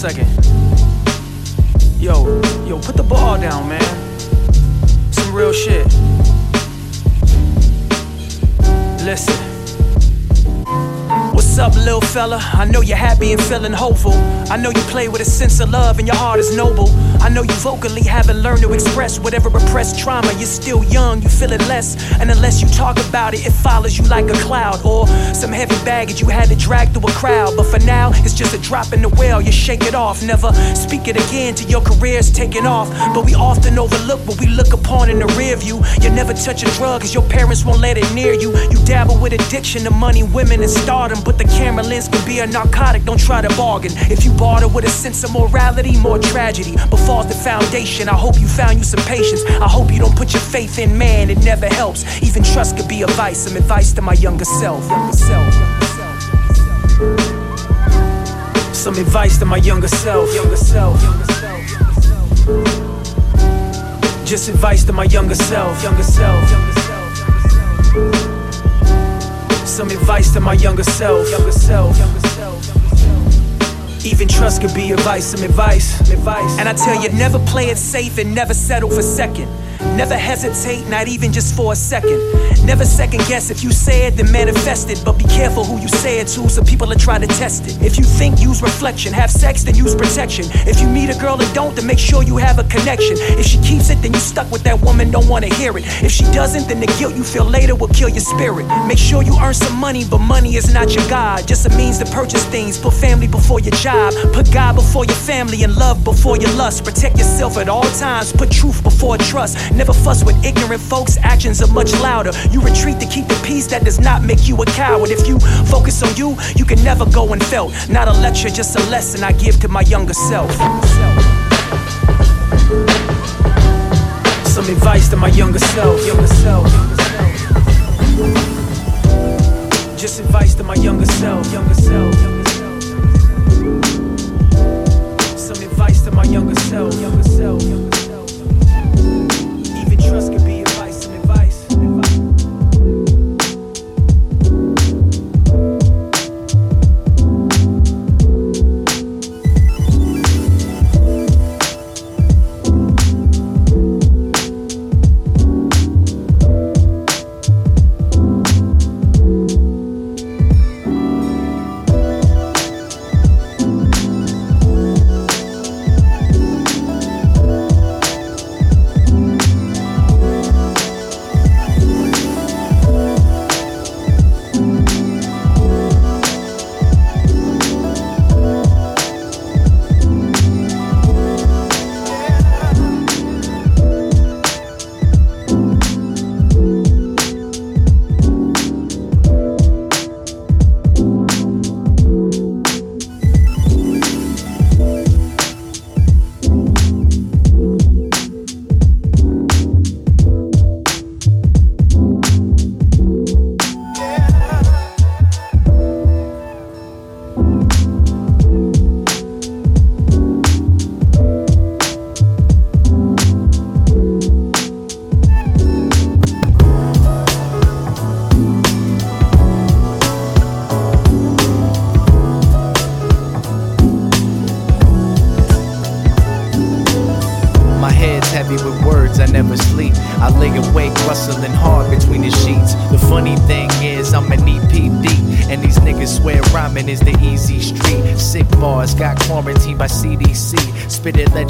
second. Yo, yo, put the ball down, man. Some real shit. Listen. What's up, little fella? I know you're happy and feeling hopeful. I know you play with a sense of love and your heart is noble. I know you vocally haven't learned to express whatever repressed trauma. You're still young, you feel it less. And unless you talk about it, it follows you like a cloud or some heavy baggage you had to drag through a crowd. But for now, it's just a drop in the well. You shake it off, never speak it again till your career's taking off. But we often overlook what we look upon in the rear view. You never touch a drug cause your parents won't let it near you. You dabble with addiction to money, women, and stardom. But the camera lens can be a narcotic, don't try to bargain. If you barter with a sense of morality, more tragedy. But falls the foundation, I hope you found you some patience. I hope you don't put your faith in man, it never helps. Even trust could be a vice, some advice to my younger self. Younger self. Some advice to my younger self. Younger self. Just advice to my younger self. Younger self. Some advice to my younger self. Younger self. Even trust could be advice, some advice, advice. And I tell you, never play it safe and never settle for second. Never hesitate, not even just for a second. Never second guess if you say it, then manifest it. But be careful who you say it to, so people are trying to test it. If you think, use reflection. Have sex, then use protection. If you meet a girl and don't, then make sure you have a connection. If she keeps it, then you stuck with that woman, don't wanna hear it. If she doesn't, then the guilt you feel later will kill your spirit. Make sure you earn some money, but money is not your God. Just a means to purchase things. Put family before your job. Put God before your family and love before your lust. Protect yourself at all times. Put truth before trust. Never fuss with ignorant folks, actions are much louder. You retreat to keep the peace, that does not make you a coward. If you focus on you, you can never go unfelt. Not a lecture, just a lesson I give to my younger self. Some advice to my younger self. Younger self. Just advice to my younger self. Younger self. Some advice to my younger self. Younger self.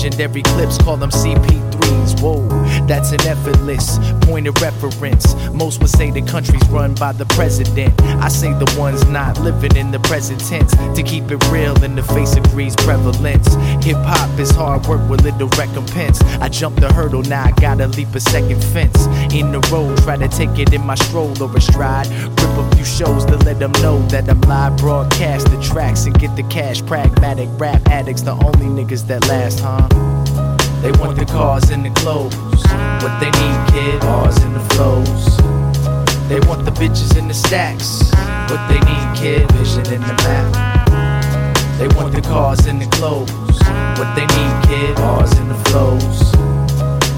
Legendary clips, call them CP3s. Whoa, that's an effortless point of reference. By the president. I say the ones not living in the present tense. To keep it real in the face of greed's prevalence. Hip hop is hard work with little recompense. I jumped the hurdle, now I gotta leap a second fence. In the road, try to take it in my stroll or a stride. Rip a few shows to let them know that I'm live broadcast the tracks and get the cash. Pragmatic rap addicts, the only niggas that last, huh? They want the cars and the clothes. What they need, kid, bars and the flows. They want the bitches and the stacks. What they need, kid, vision in the map. They want the cars and the clothes. What they need, kid, bars and the flows.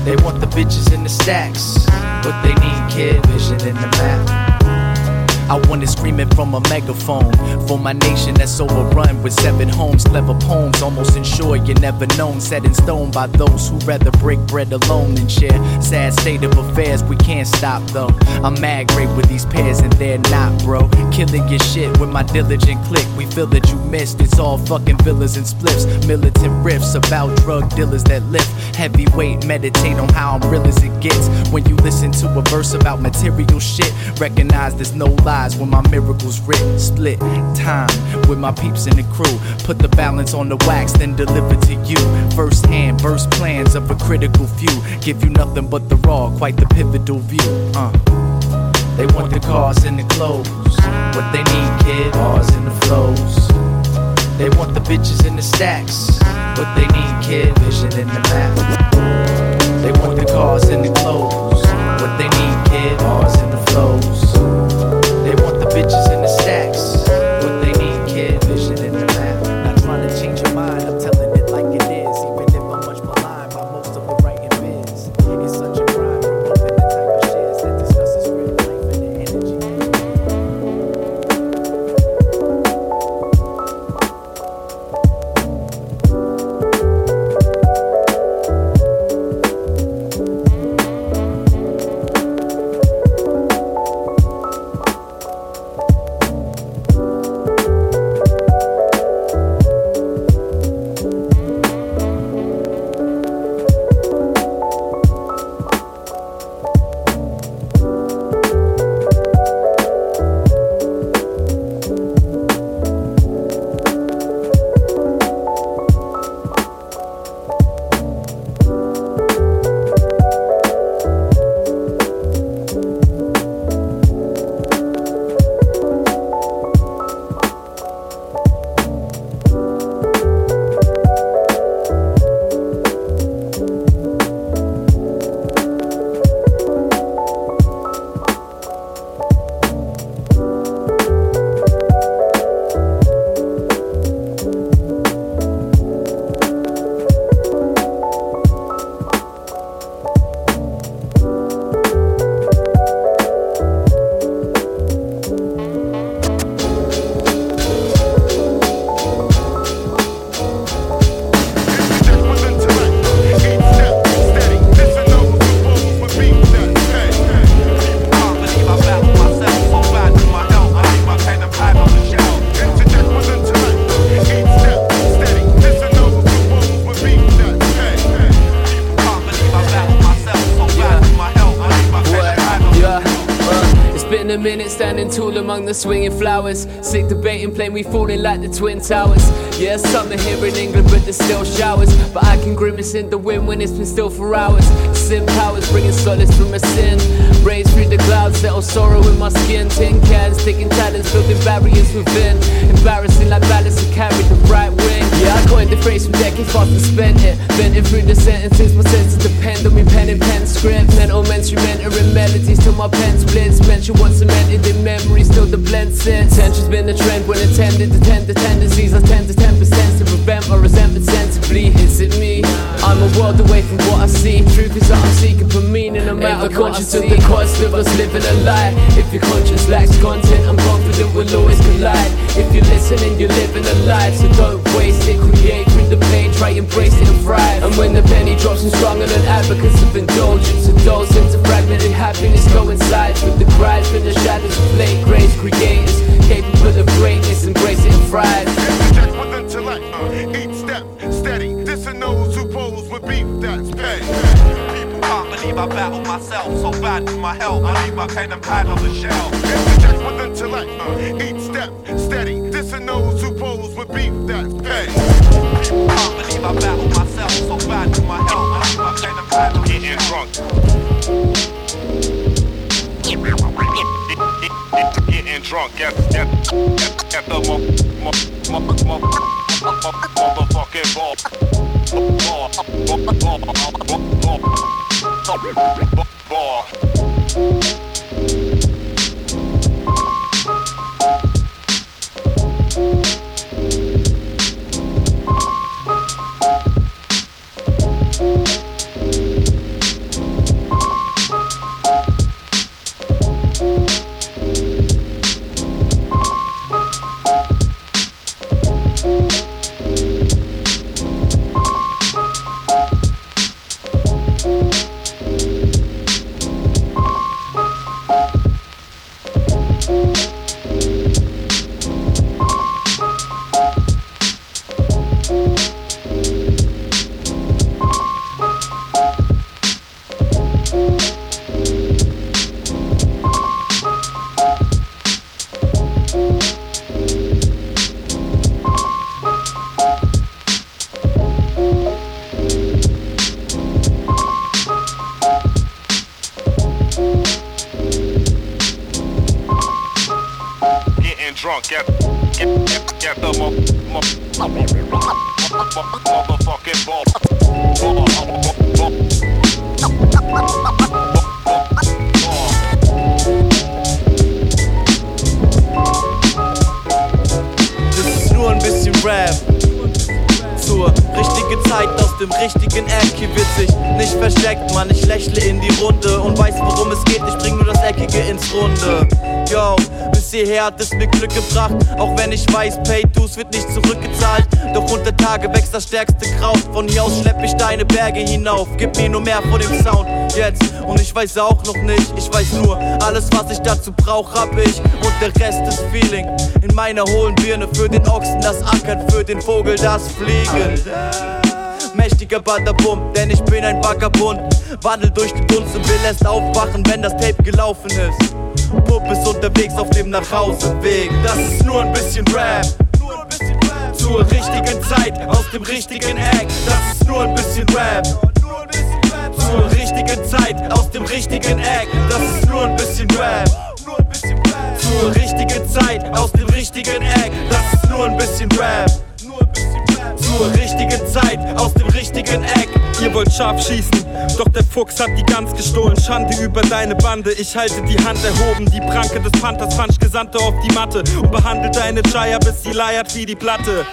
They want the bitches and the stacks. What they need, kid, vision in the map. I wanna scream it from a megaphone for my nation that's overrun with seven homes. Clever poems, almost ensure you're never known. Set in stone by those who rather break bread alone than share. Sad state of affairs, we can't stop though. I'm mad great with these pairs and they're not, bro. Killing your shit with my diligent click. We feel that you missed. It's all fucking villas and spliffs. Militant riffs about drug dealers that lift heavyweight. Meditate on how I'm real as it gets. When you listen to a verse about material shit, recognize there's no lies when my miracles writ. Split time with my peeps in the crew. Put the balance on the wax, then deliver to you. First hand, verse plans of a critical few. Give you nothing but the raw, quite the pivotal view. Uh. They want the cars and the clothes. What they need, kid, bars and the flows. They want the bitches and the stacks. What they need, kid, vision in the map. They want the cars and the clothes. What they need, kid, bars and the flows. Bitches and minute standing tall among the swinging flowers. Sick debating, playing we falling like the Twin Towers. Yeah, summer here in England, but there's still showers. But I can grimace in the wind when it's been still for hours. Sin powers bringing solace from a sin. Raise through the clouds, settle sorrow in my skin. Tin cans, taking talents, building barriers within. Embarrassing like balance to carry the right wing. Yeah, I coined the phrase from decades past and spent it. Bent it through the sentences, my senses depend on me pen and pen script. Mental mentoring melodies till my pen splits. Mention what's cemented in memory, still the blend sits. Tension's been a trend when attended to tend to tendencies. I tend to 10% to prevent my resentment sensibly. Is it me? I'm a world away from what I see. Truth is that I'm seeking for meaning, no matter Ever what I conscious of the cost of us living a lie? If your conscience lacks content, I'm confident we'll always collide. If you're listening, you're living a life, so don't waste it. Create through the pain, try embrace it and thrive. And when the penny drops, I'm stronger than advocates of indulgence. A dose into fragmented happiness coincides with the cries from the shadows of late help. I leave my pen and pad on the interject with intellect. Uh, each step steady. Dissing those who pose with beef that's paid. Can't believe I battled myself, so bad with my help. I leave my and pad on the Getting drunk. Getting drunk at, at, at, at the mo, mo, mo, mo, mo, motherfucking ball. Ball. Ball. Ball. Ball. Glück gebracht. Auch wenn ich weiß, Pay-Dues wird nicht zurückgezahlt. Doch unter Tage wächst das stärkste Kraut. Von hier aus schlepp ich deine Berge hinauf. Gib mir nur mehr von dem Sound jetzt. Und ich weiß auch noch nicht, ich weiß nur, alles was ich dazu brauch, hab ich. Und der Rest ist Feeling. In meiner hohlen Birne für den Ochsen das Ackern, für den Vogel das Fliegen. Mächtiger Badabum, denn ich bin ein Vagabund. Wandel durch die Dunst und will erst aufwachen, wenn das Tape gelaufen ist. Bub ist unterwegs auf dem Nachhauseweg. Das ist nur ein bisschen Rap. Zur richtigen Zeit, aus dem richtigen Eck. Das ist nur ein bisschen Rap. Zur richtigen Zeit, aus dem richtigen Eck. Das ist nur ein bisschen Rap. Zur richtigen Zeit, aus dem richtigen Eck. Das ist nur ein bisschen Rap. Zur richtigen Zeit, aus dem richtigen Eck. Ihr wollt scharf schießen, doch der Fuchs hat die Gans gestohlen. Schande über deine Bande, ich halte die Hand erhoben. Die Pranke des Panthers punch Gesandte auf die Matte und behandelt deine Jaya, bis sie leiert wie die Platte.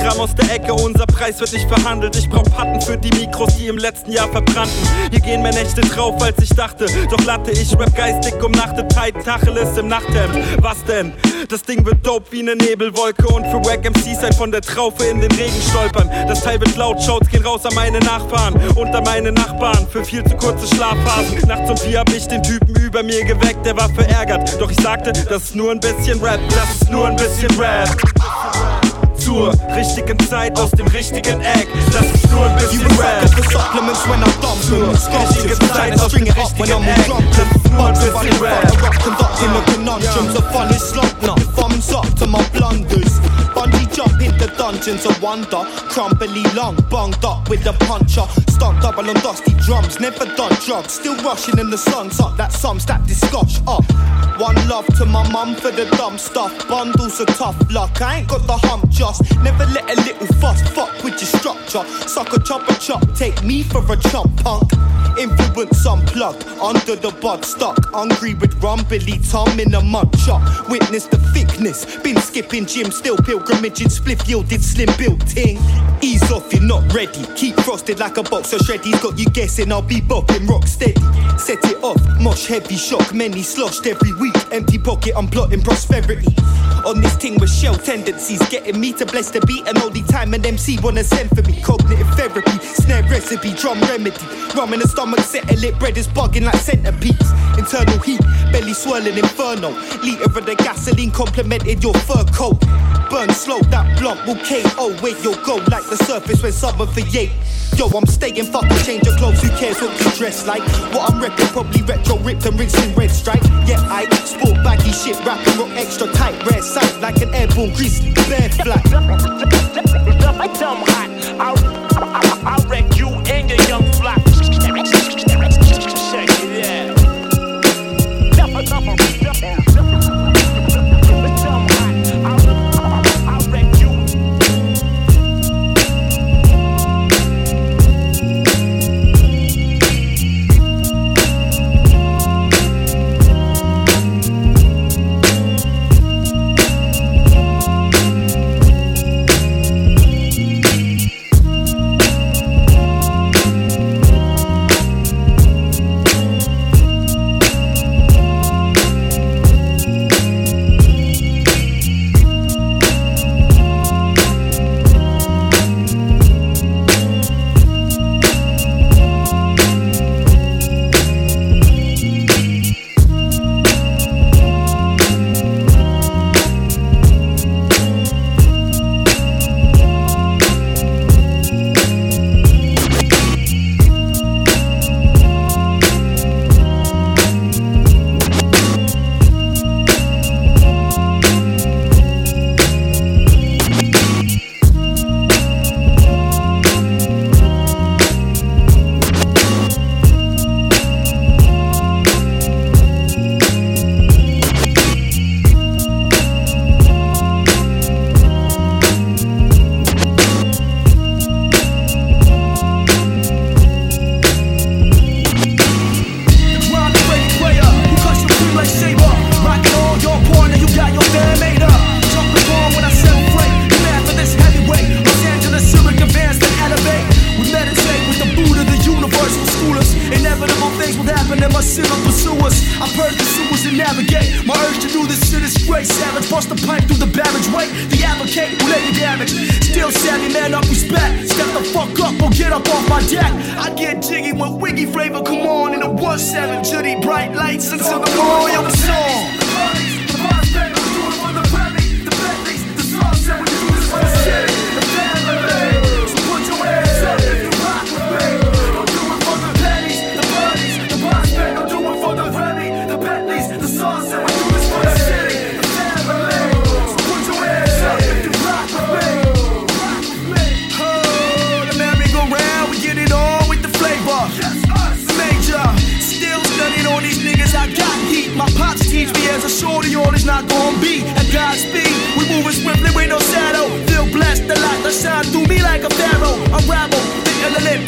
Kram aus der Ecke, unser Preis wird nicht verhandelt. Ich brauch Patten für die Mikros, die im letzten Jahr verbrannten. Hier gehen mehr Nächte drauf, als ich dachte. Doch Latte, ich rap geistig umnachtet, tight Tacheles im Nachthemd. Was denn? Das Ding wird dope wie ne Nebelwolke und für Wack MCs ein von der Traufe in den Regen stolpern. Das Teil wird laut, Shouts gehen raus an meine Nachfahren unter meine Nachbarn für viel zu kurze Schlafphasen. Nachts um vier hab ich den Typen über mir geweckt, der war verärgert. Doch ich sagte, das ist nur ein bisschen Rap, das ist nur ein bisschen Rap. Zur richtigen Zeit aus dem richtigen Eck, das ist nur ein bisschen Rap. supplements when I'm dumb. Richtige Zeit aus dem richtigen Eck, nur ein bisschen Rap. Conducting the conundrums of funny now. Thumbs up to my blunders. Bungee jump in the dungeons of wonder. Crumbly long, bunged up with the puncher. Stuck double on dusty drums, never done drugs. Still rushing in the sun's up, that sums that discuss up. One love to my mum for the dumb stuff. Bundles of tough luck, I ain't got the hump just. Never let a little fuss fuck with your structure. Suck a chop a chop, take me for a chump punk. Influence unplugged, under the bud stuck. Hungry with rumbly Tom in a mud shop. Witness the thickness, been skipping gym, still pilgrimage pilgrimaging, spliff yielded slim built. Not ready. Keep frosted like a box of shreddies. Got you guessing, I'll be bopping rock steady. Set it off, mosh heavy shock, many sloshed every week. Empty pocket, I'm plotting prosperity. On this ting with shell tendencies, getting me to bless the beat, and all the time an MC wanna send for me. Cognitive therapy, snare recipe, drum remedy. Rum in the stomach, settle it, bread is bugging like centipedes. Internal heat, belly swirling inferno. Liter of the gasoline complemented your fur coat. Burn slow, that blunt will KO where you'll go like the surface when summer for yay. Yo, I'm staying fucking change your clothes, who cares what you dress like? What I'm repping, probably retro ripped and rinsing red stripe. Yeah, I sport baggy shit, rapping rock extra tight, rare sight like an airborne grizzly, bear flat. Dumb hot, I'll, I'll, I'll wreck you and your young flock. Check it out.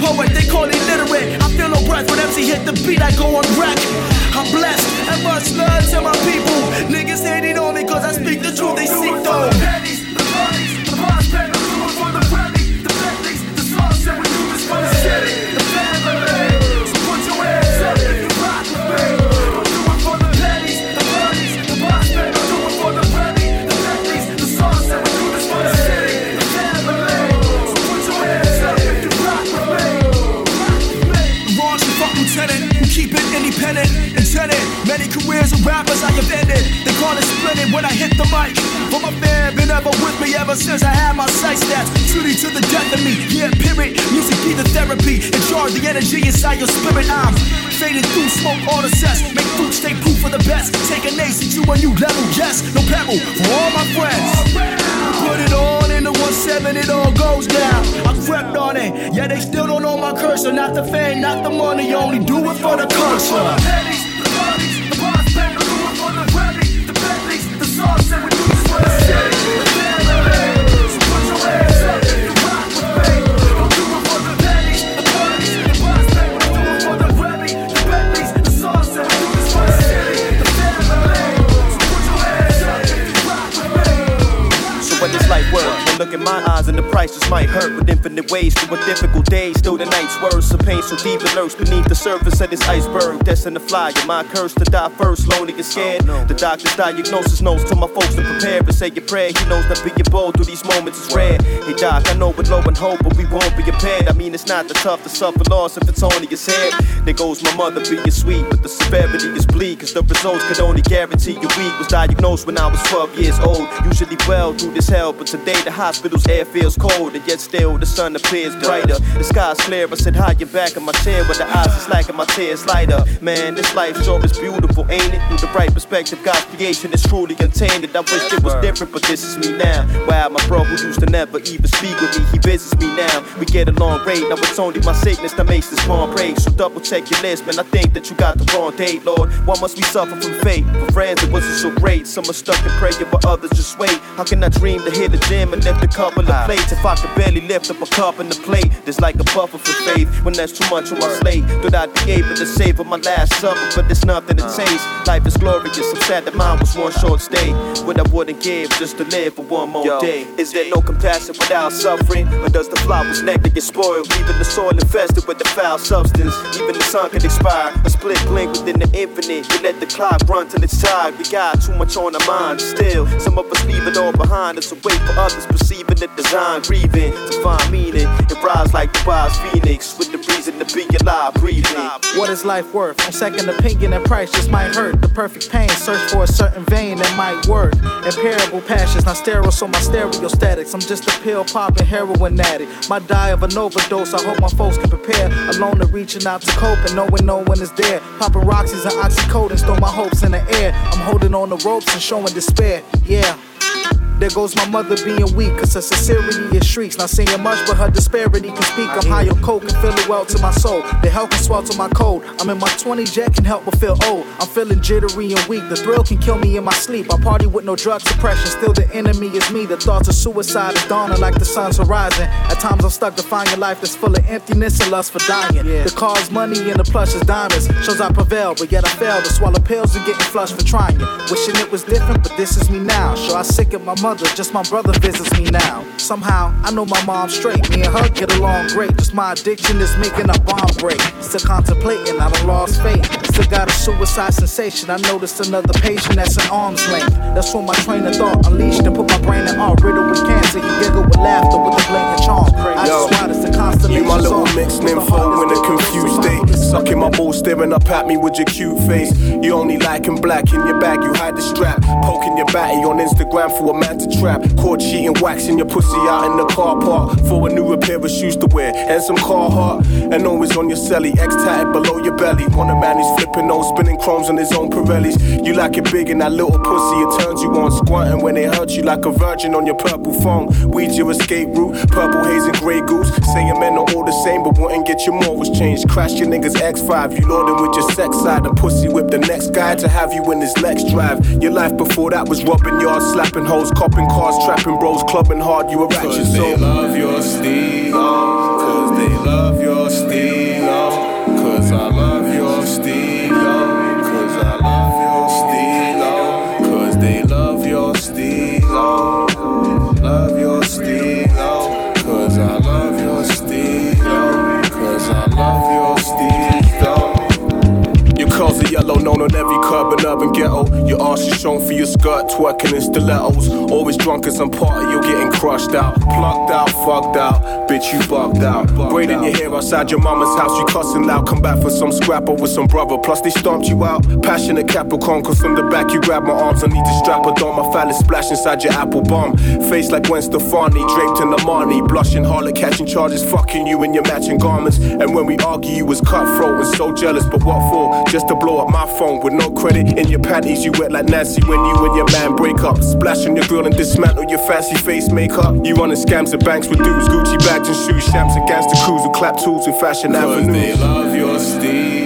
Poet, they call it literate. I feel no breath when MC hit the beat, I go on wreck. I'm blessed and much love to my people. Niggas hating on me cause I speak the truth, they seek though. Rappers I have. They call it splitting when I hit the mic. For my fan, been ever with me ever since I had my sight stats. Truly to the death of me, yeah, period. Music be the therapy. In charge the energy inside your spirit. I'm fading through smoke all the sets. Make food stay proof for the best. Take a ace to a new level, yes. No pebble for all my friends. Put it on in the 1-7, it all goes down. I crept on it, yeah, they still don't know my cursor. Not the fame, not the money, only do it for the culture. Through a difficult day. Still the night's words of pain so deep it lurks beneath the surface of this iceberg. Destined to fly, you're my curse to die first, lonely and scared. The doctor's diagnosis knows to my folks to prepare and say your prayer. He knows that being bold through these moments is rare. Hey doc, I know with low and hope, but we won't be impaired. I mean, it's not the tough to suffer loss if it's only his head. There goes my mother being sweet, but the severity is bleak, cause the results could only guarantee you weak. Was diagnosed when I was 12 years old. Usually well through this hell, but today the hospital's air feels cold, and yet still the sun appears brighter. The sky's clear, I said, high in back of my chair, with the eyes is like my tears light up. Man, this life sure is beautiful, ain't it? Through the right perspective, God's creation is truly contained. I wish it was different, but this is me now. Wow, my bro who used to never even speak with me, he visits me now. We get along great, now it's only my sickness that makes this palm break. So double check your list, man. I think that you got the wrong date, Lord. Why must we suffer from fate? For friends, it wasn't so great. Some are stuck in prayer, but others just wait. How can I dream to hit the gym and lift a couple of ah. plates if I could barely lift up a cup in the plate? There's like a buffer for faith when there's too much on my slate. Thought I'd be able to save savor my last supper, but there's nothing to taste. Life is glorious. I'm sad that mine was one short stay. What I wouldn't give just to live for one more Yo, day. Is there no compassion without suffering? Or does the flower's nectar get spoiled? Leaving the soil infested with the foul substance. Even the sun can expire. A split blink within the infinite. We let the clock run till it's tired. We got too much on our minds still. Some of us leave it all behind us and wait for others perceiving the design, grieving to find meaning. It rise like the wise phoenix with the reason to be alive, breathing. What is life worth? On second opinion and price just might hurt. The perfect pain, search for a certain vein that might work. Imperable passions, not sterile, so my stereo statics. I'm just a pill popping heroin addict. My die of an overdose. I hope my folks can prepare. Alone to reaching out to cope and knowing no one is there. Popping Roxy's and oxycodone, throw my hopes in the air. I'm holding on the ropes and showing despair. Yeah. There goes my mother being weak, cause her sincerity is shrieks. Not saying much, but her disparity can speak. I'm high on coke and feeling well to my soul. The hell can swelter my cold. I'm in my 20s, jet can help but feel old. I'm feeling jittery and weak. The thrill can kill me in my sleep. I party with no drug suppression. Still, the enemy is me. The thoughts of suicide is dawning like the sun's horizon. At times, I'm stuck defying a life that's full of emptiness and lust for dying. The car's money and the plush is diamonds. Shows I prevail, but yet I fail to swallow pills and getting flushed for trying. Wishing it was different, but this is me now. Sure, I sick of my mother mother, just my brother visits me now. Somehow, I know my mom straight. Me and her get along great. Just my addiction is making a bomb break. Still contemplating, I done lost faith. Still got a suicide sensation. I noticed another patient that's an arm's length. That's when my train of thought unleashed and put my brain in art. Riddled with cancer, you giggle with laughter with a blatant charm. I Yo, just the constellation you my little mixed info in a confused state. Sucking my balls, staring up at me with your cute face. You only liking black in your bag, you hide the strap. Poking your batty on Instagram for a man to trap. Caught cheating, waxing your pussy out in the car park. For a new pair of shoes to wear and some Carhartt. And always on your celly, X tatted below your belly. Want a man who's flipping those spinning chromes on his own Pirellis. You like it big in that little pussy, it turns you on. Squirting when it hurts you like a virgin on your purple phone. Weeds your escape route, purple haze and grey goose. Saying men are all the same, but wouldn't get you more was changed. Crash your niggas X5, you loading with your sex side. And pussy whip the next guy to have you in his next drive. Your life before that was robbing yards, slapping hoes, copping cars, trapping bros, clubbing hard. You a ratchet Cause so they love your stilo. Cause they love curb and urban ghetto. Your arse is shown for your skirt, twerking in stilettos. Always drunk as some party, you're getting crushed out. Plucked out, fucked out, bitch, you bugged out. Braiding your hair outside your mama's house, you cussing loud. Come back for some scrap over some brother, plus they stomped you out. Passionate Capricorn, cause from the back you grab my arms. I need to strap a down my phallus splash inside your apple bomb. Face like Gwen Stefani, draped in Armani. Blushing, harlot, catching charges, fucking you in your matching garments. And when we argue, you was cutthroat and so jealous, but what for? Just to blow up my phone with no credit in your panties. You wet like Nancy when you and your man break up. Splash on your grill and dismantle your fancy face makeup. You running scams at banks with dudes, Gucci bags and shoes, shams and gangster crews who clap tools in Fashion Cause Avenue. they love your stilo.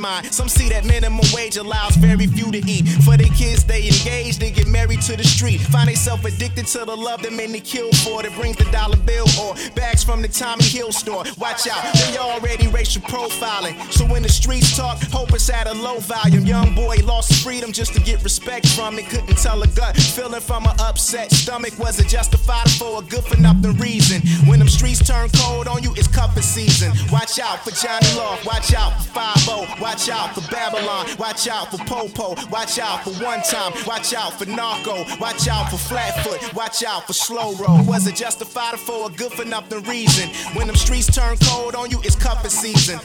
Millimeters, iron mine. That minimum wage allows very few to eat. For their kids, they engage, they get married to the street. Find themselves addicted to the love that many kill for. That brings the dollar bill or bags from the Tommy Hill store. Watch out, they already racial profiling. So when the streets talk, hope it's at a low volume. Young boy lost his freedom just to get respect from it. Couldn't tell a gut. Feeling from an upset stomach. Was it justified for a good for nothing reason? When them streets turn cold on you, it's cuffing season. Watch out for Johnny Law. Watch out for 5 Watch out for Babylon. Watch out for Popo. Watch out for One Time. Watch out for Narco. Watch out for Flatfoot. Watch out for Slow Roll. Was it justified for a good for nothing reason? When them streets turn cold on you, it's cuffing season.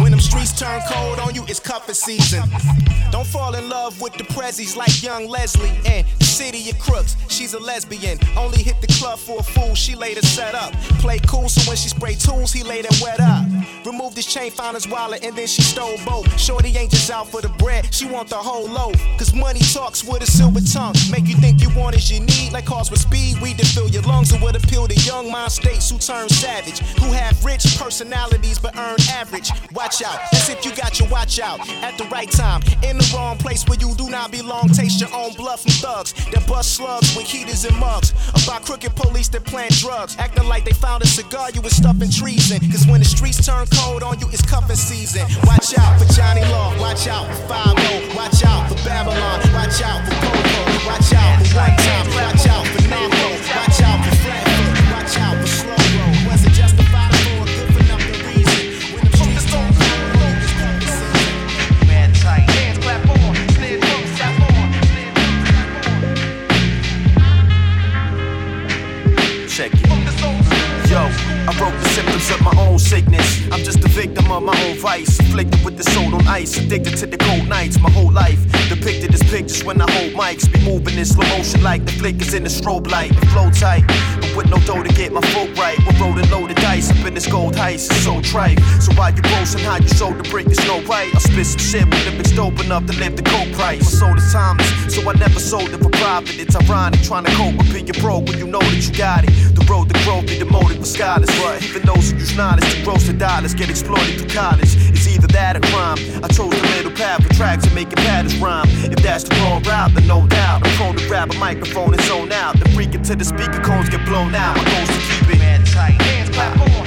When them streets turn cold on you, it's cuffing season. Don't fall in love with the prezzies like young Leslie and the city of crooks. She's a lesbian. Only hit the club for a fool. She later set up. Play cool, so when she spray tools, he laid later wet up. Removed his chain, found his wallet, and then she stole both. Shorty ain't just out for the bread, she want the whole loaf. Cause money talks with a silver tongue. Make you think you want as you need, like cars with speed. Weed to fill your lungs, it would appeal to young mind states who turn savage. Who have rich personalities but earn average. Watch out, that's if you got your watch out at the right time. In the wrong place where you do not belong. Taste your own blood from thugs that bust slugs with heaters and mugs. About crooked police that plant drugs. Acting like they found a cigar, you was stuffing treason. Cause when the streets turn cold on you, it's cuffing season. Watch out for Johnny Law, watch out for 5 watch out for Babylon, watch out for Popo, watch out for One Time, watch out for Narco, watch out I broke the of my own sickness. I'm just a victim of my own vice. Afflicted with the soul on ice. Addicted to the cold nights. My whole life depicted as pictures when I hold mics. Be moving in slow motion like the flickers in the strobe light. They flow tight, but with no dough to get my foot right. We're rolling loaded dice up in this gold heist. It's so trite. So why you boasting how you sold the brick, there's no right. I spit some shit with the mixed dope enough to live the cold price. My soul is timeless, so I never sold it for profit. It's ironic trying to cope with being broke when you know that you got it. The road to growth be the motive for scholars, but even those who use knowledge to gross the dollars get exploited through college. It's either that or crime. I chose the middle path for tracks and making patterns rhyme. If that's the wrong route, then no doubt. I'm prone to grab a microphone and zone out. The freak until the speaker cones get blown out. My goal's to keep it man tight. Hands clap.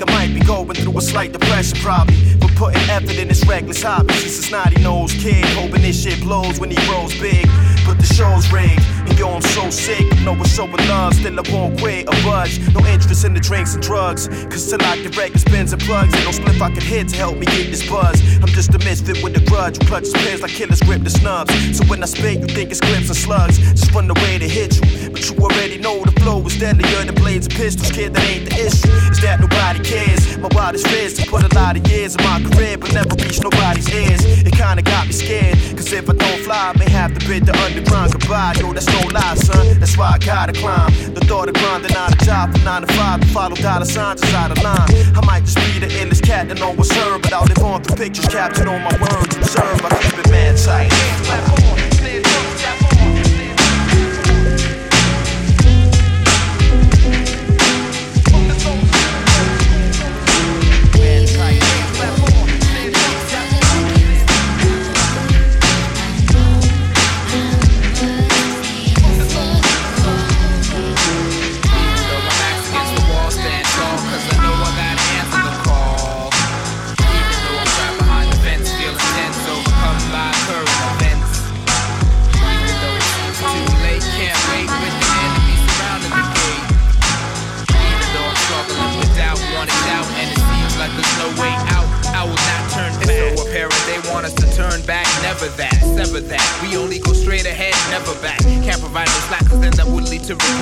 Think I might be going through a slight depression, probably. But putting effort in this reckless hobby since a snotty nose kid. Hoping this shit blows when he grows big. But the show's rigged. And yo, I'm so sick. No one showing love, still I won't quit or budge. No interest in the drinks and drugs. Cause till I get records, spins and plugs. Ain't no spliff I can hit to help me get this buzz. I'm just a misfit with a grudge who clutches pins like killers grip the snubs. So when I spit, you think it's clips and slugs. Just run away to hit you. But you already know the flow is deadlier than blades and pistols. Kid, that ain't the issue. Is that nobody cares? My wildest fears to put a lot of years in my career, but never reach nobody's ears. It kinda got me scared. Cause if I don't fly, I may have to bid the underground goodbye. Yo, that's no lie, son. That's why I gotta climb. The thought of grinding out a job from 9 to 5 to follow dollar signs inside a line. I might just be the illest cat that no one's heard, but I'll live on through pictures captured on my words. Observe, I keep it mad tight.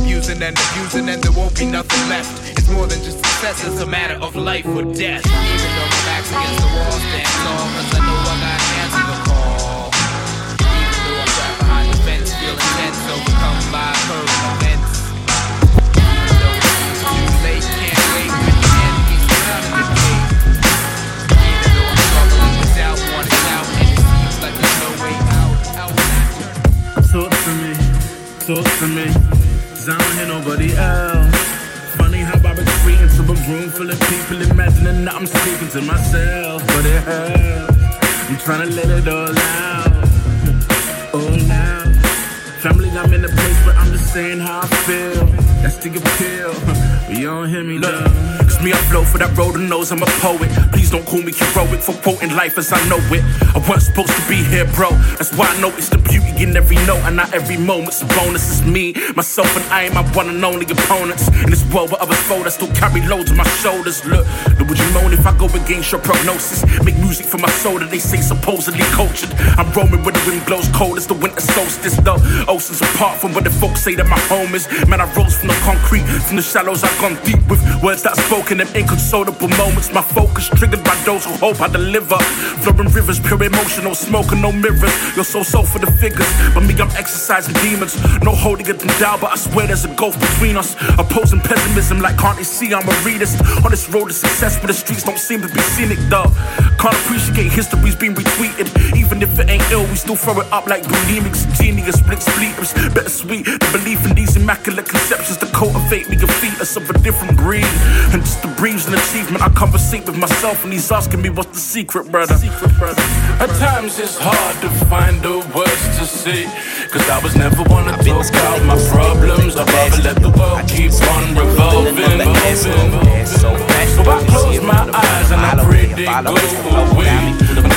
Keep using and abusing and there won't be nothing left. It's more than just success, it's a matter of life or death. Even though my back's against the wall, stand tall, cause I know I got answer the call. Even though I'm trapped behind the fence, feeling tense, overcome by current events. Even too late, can't wait the in the gate. Even though I'm struggling without it seems like there's no way out. out, out. Talk to me. I don't hear nobody else. Funny how I retreat into a room full of people imagining that I'm speaking to myself. But it hurts. I'm trying to let it all out. All out. Family, I'm in a place where I'm just saying how I feel. That's the appeal. But you don't hear me, though Cuz me, I flow for that road and knows I'm a poet. Please don't call me heroic for quoting life as I know it. I wasn't supposed to be here, bro. That's why I notice the beauty in every note and not every moment's a bonus. It's me, myself, and I am my one and only opponents. In this world where others fold, I still carry loads on my shoulders. Look, look, would you moan if I go against your prognosis? Make music for my soul that they say supposedly cultured. I'm roaming where the wind blows cold as the winter solstice, though. Oceans apart from where the folks say that my home is. Man, I rose from concrete, from the shallows I've gone deep with words that I spoke in them inconsolable moments. My focus triggered by those who hope I deliver. Flowing rivers, pure emotional, smoking no mirrors. You're so so for the figures, but me, I'm exercising demons. No holding it down, but I swear there's a gulf between us. Opposing pessimism, like can't they see I'm a realist? On this road to success, but the streets don't seem to be scenic, though. Can't appreciate history's being retweeted, even if it ain't ill, we still throw it up like bulimics. Genius, split sleepers. Better sweet. The belief in these immaculate conceptions to cultivate me a fetus of a different breed. And just to breathe an achievement, I conversate with myself and he's asking me what's the secret, brother. Secret, brother. At times it's hard to find the words to say. Cause I was never one to talk about my problems. I'd rather let the world keep on revolving. revolving. So I close my eyes and I pray they go away.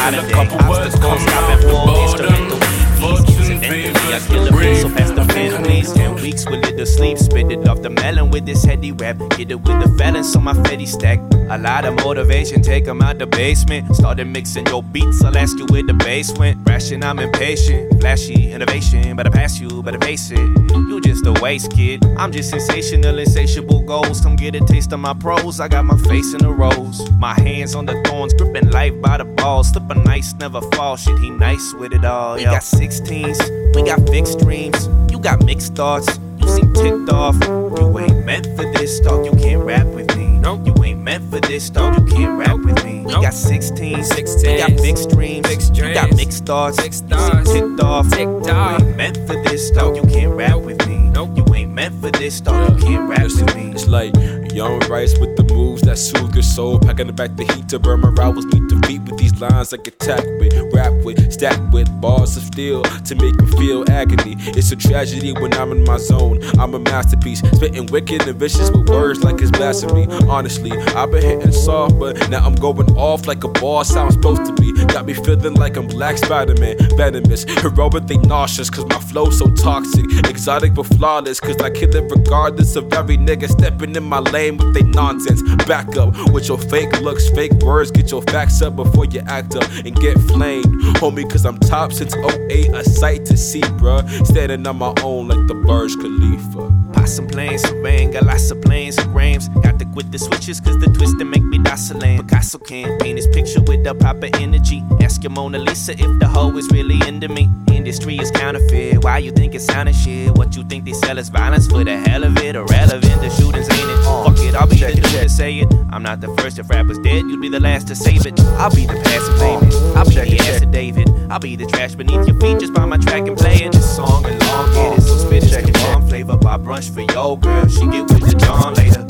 And a couple words come out the boredom. Fortune favors the brave. So pass the families, ten weeks with little sleep. Spit it off the melon with this heady rap. Get it with the felons, so my fetty stack. A lot of motivation, take take 'em out the basement. Started mixing your beats, I'll ask you where the bass went. Ration, I'm impatient. Flashy innovation, better pass you, better face it. You just a waste kid. I'm just sensational, insatiable goals. Come get a taste of my pros. I got my face in the rose. My hands on the thorns, gripping life by the balls. Slip a nice, never fall. Shit, he nice with it all. We got 16s, we got fixed dreams. You got mixed thoughts. You seem ticked off. You ain't meant for this, dog. You can't rap with me. No, you ain't meant for this, dog. You can't rap with me. We got 16, 16. We got fixed dreams. Fixed dreams. You got mixed thoughts. Mixed you seem ticked off. Ticked you ain't meant for this, dog. You can't rap with me. No, you ain't meant for this, dog. You can't rap with me. It's like young rice with the moves that soothe your soul. Packing the back the heat to burn my rivals. Meet the beat with these lines I can attack with, rap with, stack with bars of steel to make them feel agony. It's a tragedy when I'm in my zone. I'm a masterpiece, spitting wicked and vicious with words like it's blasphemy. Honestly, I've been hitting soft, but now I'm going off like a boss I'm supposed to be. Got me feeling like I'm Black Spider Man, venomous, heroic, they nauseous, cause my flow so toxic. Exotic but flawless, cause I kill it regardless of every nigga stepping in my lane with they nonsense. Back up with your fake looks, fake words, get your facts up before you act up and get flamed. Homie, cause I'm top since 08, a sight to see, bruh. Standing on my own like the Burj Khalifa. Possum playing rain, got lots of planes and grams. Got to quit the switches cause the twist to make me docile. Picasso can't paint his picture with the proper energy. Ask your Mona Lisa if the hoe is really into me. Industry is counterfeit. Why you think it's sounding shit? What you think they sell is violence for the hell of it? Irrelevant, the shootings ain't it? Fuck it, I'll be the dude to say it. I'm not the first if rappers dead, you'll be the last to save it. I'll be the passive famous. I'll be the acid David. I'll be the trash beneath your feet just by my track and playing this song along. Get it, so spit it, check bomb flavor by brunch for yo girl. She get with the John later.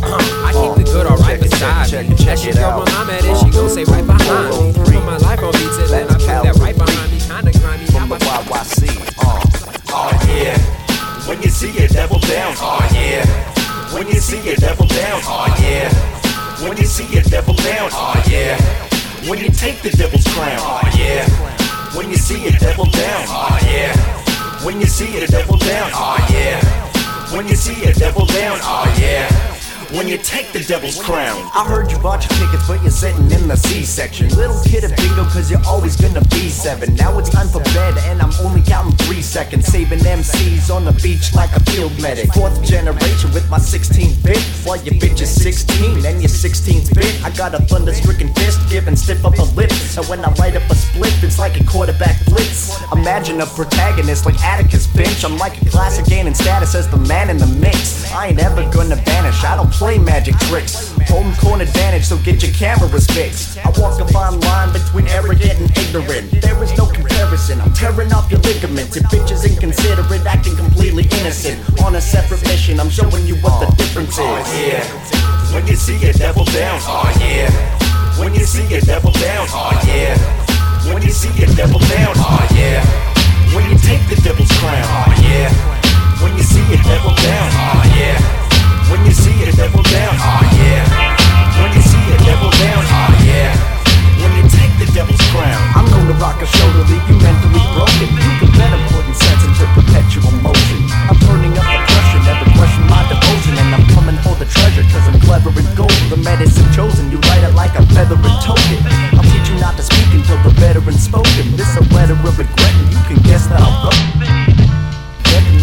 I keep the good alright beside me. That shit go Muhammad and she gon' say right behind me. Put my life on beats and then I put that right behind me. Kinda grimy. From the YYC. Uh, oh yeah. When you see it, double down. Oh yeah. When you see it, double down. Oh yeah. When you see it, double down. Oh yeah. When you take the devil's crown. Oh yeah. When you see it, double down. Oh yeah. When you see it, double down. Oh yeah. When you see a devil down. Oh yeah. When you take the devil's crown. I heard you bought your tickets, but you're sitting in the C section. Little kid of bingo, cause you're always gonna be seven. Now it's time for bed, and I'm only counting three seconds. Saving MCs on the beach like a field medic. Fourth generation with my 16th bit. While your bitch is 16 and your 16th bit. I got a thunder stricken fist, giving stiff up a lip. And when I light up a split, it's like a quarterback blitz. Imagine a protagonist like Atticus Finch. I'm like a classic gaining status as the man in the mix. I ain't ever gonna vanish. I don't play magic tricks. Home court advantage, so get your cameras fixed. I walk a fine line between arrogant and ignorant. There is no comparison. I'm tearing off your ligaments. If bitches inconsiderate, acting completely innocent. On a separate mission, I'm showing you what the difference is. Oh yeah. When you see it, devil down. Oh yeah. When you see it, devil down. Oh yeah. When you see it, double down. Oh yeah. When you take the devil's crown. Oh yeah. When you see it, devil down. Oh yeah. When you see it, double down. Oh yeah. When you see it, double down. Oh yeah. When you take the devil's crown. I'm gonna rock a show to leave you mentally broken. You can bet I'm putting sense into perpetual motion. I'm turning up the pressure, never question my devotion. And I'm coming for the treasure, cause I'm clever and gold. The medicine chosen, you write it like a feather and token. I'll teach you not to speak until the veteran's spoken. This a letter of regret, and you can guess that I wrote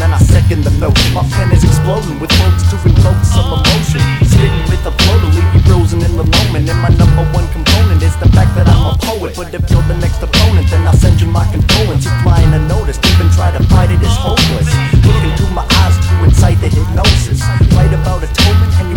and I second the note. My pen is exploding with quotes to evoke some emotion. Spitting with the flow to leave you frozen in the moment. And my number one component is the fact that I'm a poet. But if you're the next opponent, then I'll send you my condolence. You're flying unnoticed, even try to fight it is hopeless. Look into my eyes to incite the hypnosis. Write about atonement and